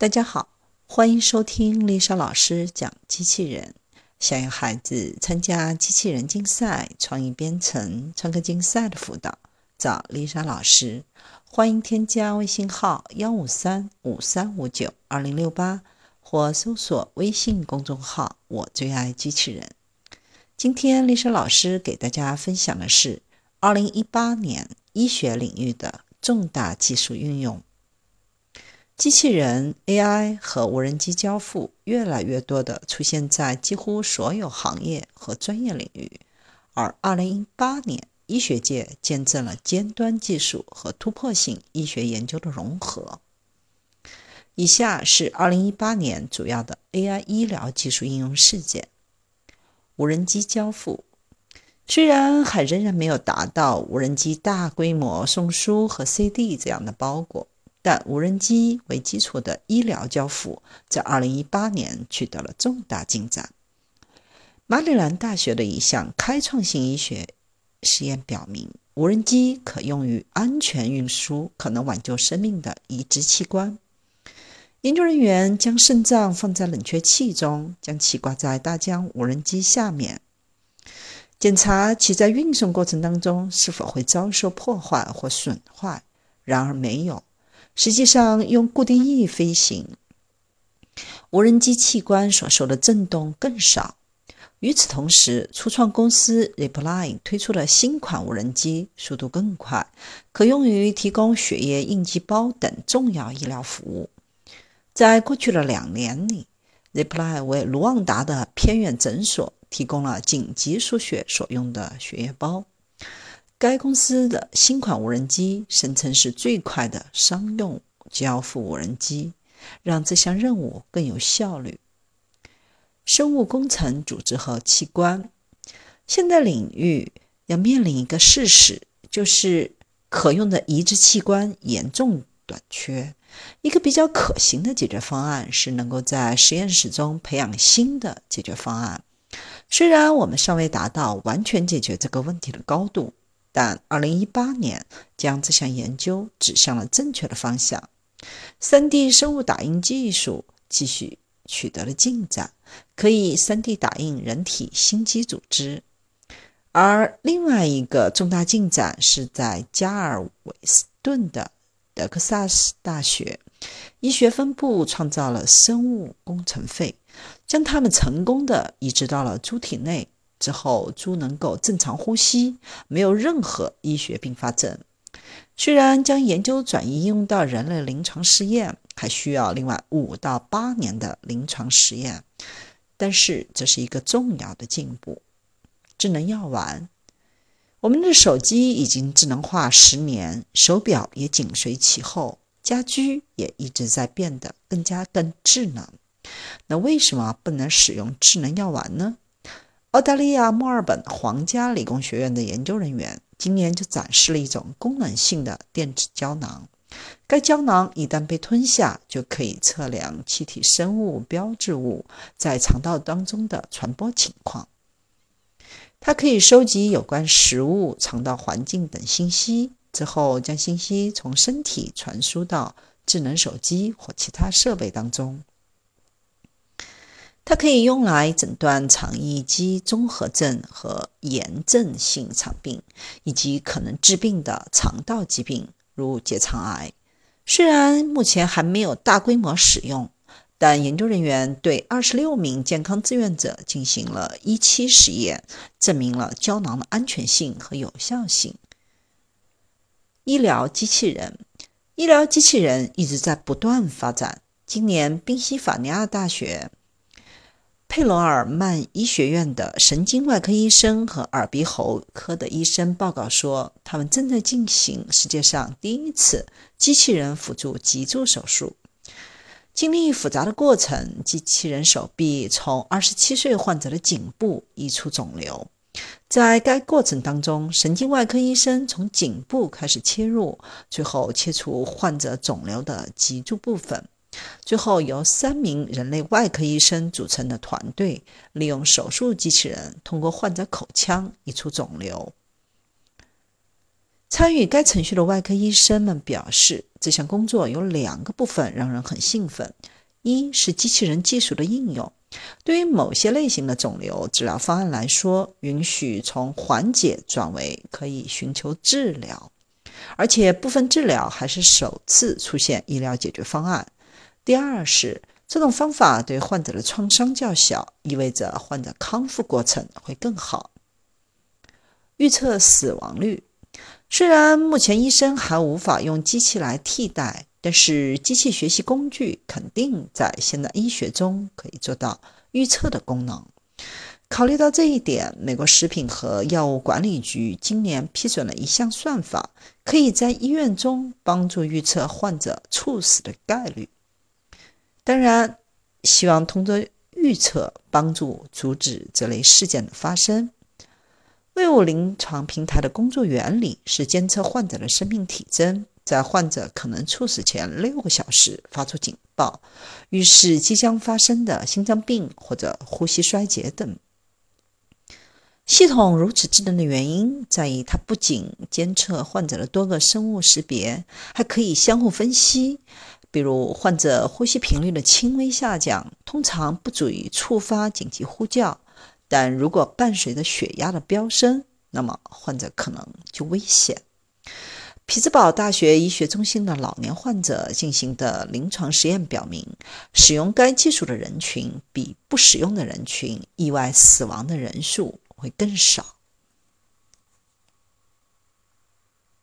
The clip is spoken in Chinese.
大家好，欢迎收听丽莎老师讲机器人。想要孩子参加机器人竞赛、创意编程、创客竞赛的辅导，找丽莎老师。欢迎添加微信号幺五三五三五九二零六八，或搜索微信公众号“我最爱机器人”。今天丽莎老师给大家分享的是二零一八年医学领域的重大技术运用。机器人、AI 和无人机交付越来越多地出现在几乎所有行业和专业领域，而2018年，医学界见证了尖端技术和突破性医学研究的融合。以下是2018年主要的 AI 医疗技术应用事件：无人机交付。虽然还仍然没有达到无人机大规模送书和 CD 这样的包裹。但无人机为基础的医疗交付在2018年取得了重大进展。马里兰大学的一项开创性医学实验表明，无人机可用于安全运输可能挽救生命的移植器官。研究人员将肾脏放在冷却器中，将其挂在大疆无人机下面，检查其在运送过程当中是否会遭受破坏或损坏。然而没有。实际上，用固定翼飞行，无人机器官所受的震动更少。与此同时，初创公司 Reply 推出了新款无人机速度更快，可用于提供血液应急包等重要医疗服务。在过去的两年里，Reply 为卢旺达的偏远诊所提供了紧急输血所用的血液包。该公司的新款无人机声称是最快的商用交付无人机，让这项任务更有效率。生物工程组织和器官，现代领域要面临一个事实，就是可用的移植器官严重短缺。一个比较可行的解决方案是能够在实验室中培养新的解决方案。虽然我们尚未达到完全解决这个问题的高度。但2018年将这项研究指向了正确的方向。3D 生物打印技术继续取得了进展，可以 3D 打印人体心肌组织。而另外一个重大进展是在加尔韦斯顿的德克萨斯大学医学分部创造了生物工程肺，将它们成功的移植到了猪体内。之后，猪能够正常呼吸，没有任何医学并发症。虽然将研究转移应用到人类临床试验还需要另外五到八年的临床实验，但是这是一个重要的进步。智能药丸，我们的手机已经智能化十年，手表也紧随其后，家居也一直在变得更加更智能。那为什么不能使用智能药丸呢？澳大利亚墨尔本皇家理工学院的研究人员今年就展示了一种功能性的电子胶囊。该胶囊一旦被吞下，就可以测量气体生物标志物在肠道当中的传播情况。它可以收集有关食物、肠道环境等信息，之后将信息从身体传输到智能手机或其他设备当中。它可以用来诊断肠易激综合症和炎症性肠病，以及可能致病的肠道疾病，如结肠癌。虽然目前还没有大规模使用，但研究人员对二十六名健康志愿者进行了一期实验，证明了胶囊的安全性和有效性。医疗机器人，医疗机器人一直在不断发展。今年，宾夕法尼亚大学。佩罗尔曼医学院的神经外科医生和耳鼻喉科的医生报告说，他们正在进行世界上第一次机器人辅助脊柱手术。经历复杂的过程，机器人手臂从27岁患者的颈部移出肿瘤。在该过程当中，神经外科医生从颈部开始切入，最后切除患者肿瘤的脊柱部分。最后，由三名人类外科医生组成的团队，利用手术机器人通过患者口腔移除肿瘤。参与该程序的外科医生们表示，这项工作有两个部分让人很兴奋：一是机器人技术的应用。对于某些类型的肿瘤治疗方案来说，允许从缓解转为可以寻求治疗，而且部分治疗还是首次出现医疗解决方案。第二是这种方法对患者的创伤较小，意味着患者康复过程会更好。预测死亡率，虽然目前医生还无法用机器来替代。但是，机器学习工具肯定在现代医学中可以做到预测的功能。考虑到这一点，美国食品和药物管理局今年批准了一项算法，可以在医院中帮助预测患者猝死的概率。当然，希望通过预测帮助阻止这类事件的发生。卫物临床平台的工作原理是监测患者的生命体征。在患者可能猝死前六个小时发出警报，预示即将发生的心脏病或者呼吸衰竭等。系统如此智能的原因在于，它不仅监测患者的多个生物识别，还可以相互分析。比如，患者呼吸频率的轻微下降，通常不足以触发紧急呼叫，但如果伴随着血压的飙升，那么患者可能就危险。匹兹堡大学医学中心的老年患者进行的临床实验表明，使用该技术的人群比不使用的人群意外死亡的人数会更少。